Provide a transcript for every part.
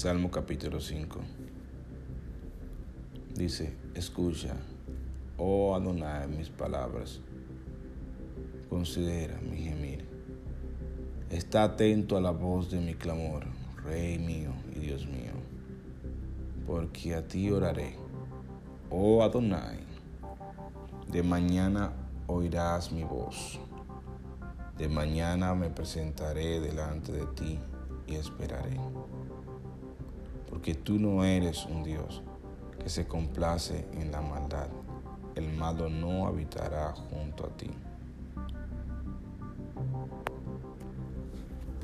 Salmo capítulo 5. Dice, escucha, oh Adonai, mis palabras. Considera mi gemir. Está atento a la voz de mi clamor, Rey mío y Dios mío. Porque a ti oraré, oh Adonai. De mañana oirás mi voz. De mañana me presentaré delante de ti y esperaré porque tú no eres un Dios que se complace en la maldad. El malo no habitará junto a ti.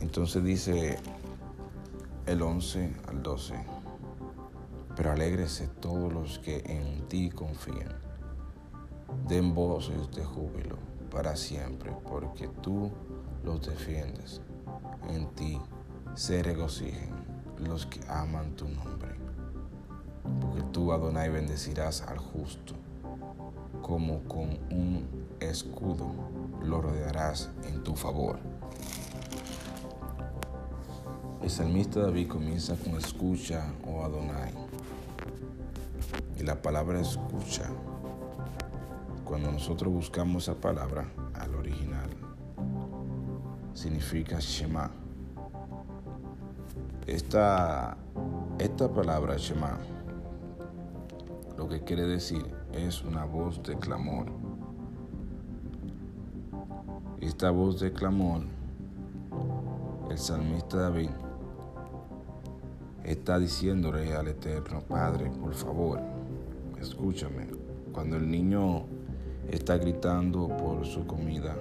Entonces dice el 11 al 12, pero alégrese todos los que en ti confían. Den voces de júbilo para siempre, porque tú los defiendes. En ti se regocijen los que aman tu nombre. Porque tú, Adonai, bendecirás al justo, como con un escudo lo rodearás en tu favor. El salmista David comienza con escucha, oh Adonai. Y la palabra escucha, cuando nosotros buscamos esa palabra al original, significa Shema esta, esta palabra Shema lo que quiere decir es una voz de clamor. Esta voz de clamor, el salmista David está diciéndole al Eterno, Padre, por favor, escúchame. Cuando el niño está gritando por su comida,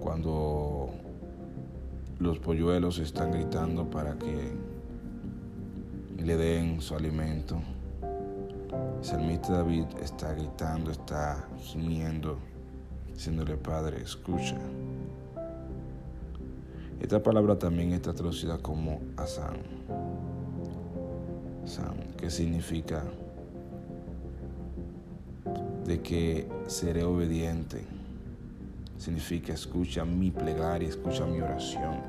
cuando los polluelos están gritando para que le den su alimento. El salmista David está gritando, está gimiendo, diciéndole, Padre, escucha. Esta palabra también está traducida como Asan, Asan, que significa de que seré obediente significa escucha mi plegaria, escucha mi oración.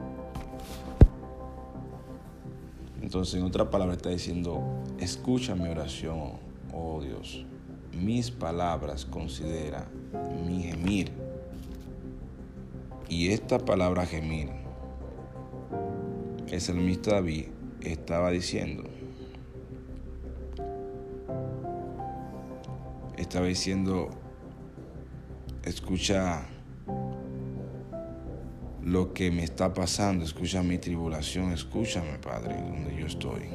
Entonces, en otra palabra está diciendo, escucha mi oración, oh Dios. Mis palabras considera mi gemir. Y esta palabra gemir, el salmista David estaba diciendo, estaba diciendo, escucha lo que me está pasando, escucha mi tribulación, escúchame, Padre, donde yo estoy.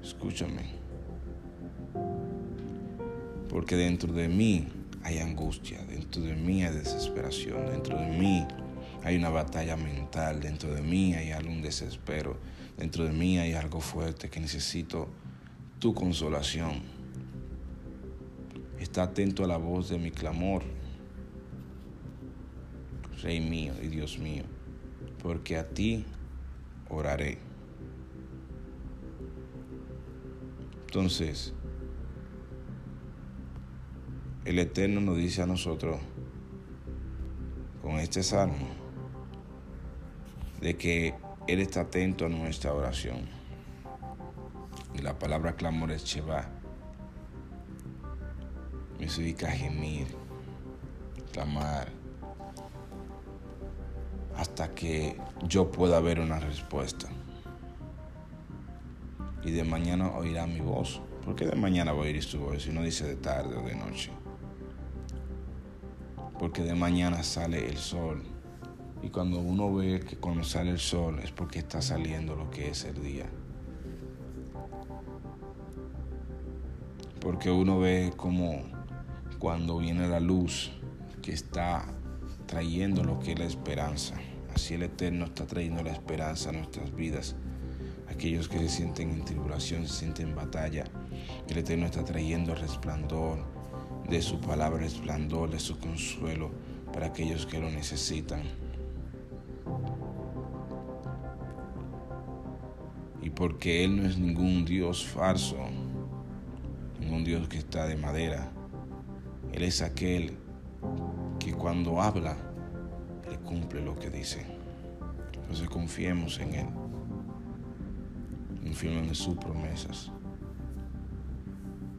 Escúchame. Porque dentro de mí hay angustia, dentro de mí hay desesperación, dentro de mí hay una batalla mental, dentro de mí hay algún desespero, dentro de mí hay algo fuerte que necesito tu consolación. Está atento a la voz de mi clamor, Rey mío y Dios mío, porque a ti oraré. Entonces, el Eterno nos dice a nosotros con este salmo de que Él está atento a nuestra oración. Y la palabra clamor es Sheba. Me significa gemir, clamar, hasta que yo pueda ver una respuesta. Y de mañana oirá mi voz. ¿Por qué de mañana voy a oír su voz si no dice de tarde o de noche? Porque de mañana sale el sol. Y cuando uno ve que cuando sale el sol es porque está saliendo lo que es el día. Porque uno ve como cuando viene la luz que está trayendo lo que es la esperanza. Así el Eterno está trayendo la esperanza a nuestras vidas. Aquellos que se sienten en tribulación, se sienten en batalla, el Eterno está trayendo el resplandor de su palabra, el resplandor de su consuelo para aquellos que lo necesitan. Y porque Él no es ningún Dios falso, ningún Dios que está de madera. Él es aquel que cuando habla, cumple lo que dice. Entonces confiemos en Él. confíen en sus promesas,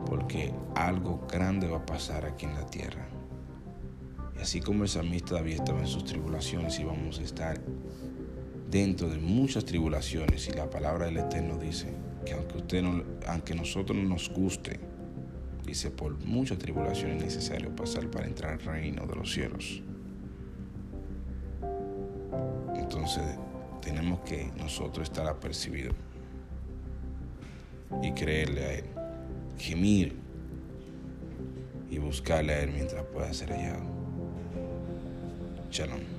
porque algo grande va a pasar aquí en la tierra. Y así como el salmista David estaba en sus tribulaciones y vamos a estar dentro de muchas tribulaciones y la palabra del Eterno dice que aunque, usted no, aunque nosotros no nos guste, dice por muchas tribulaciones es necesario pasar para entrar al reino de los cielos. Entonces tenemos que nosotros estar apercibidos y creerle a Él, gemir y buscarle a Él mientras pueda ser hallado. Shalom.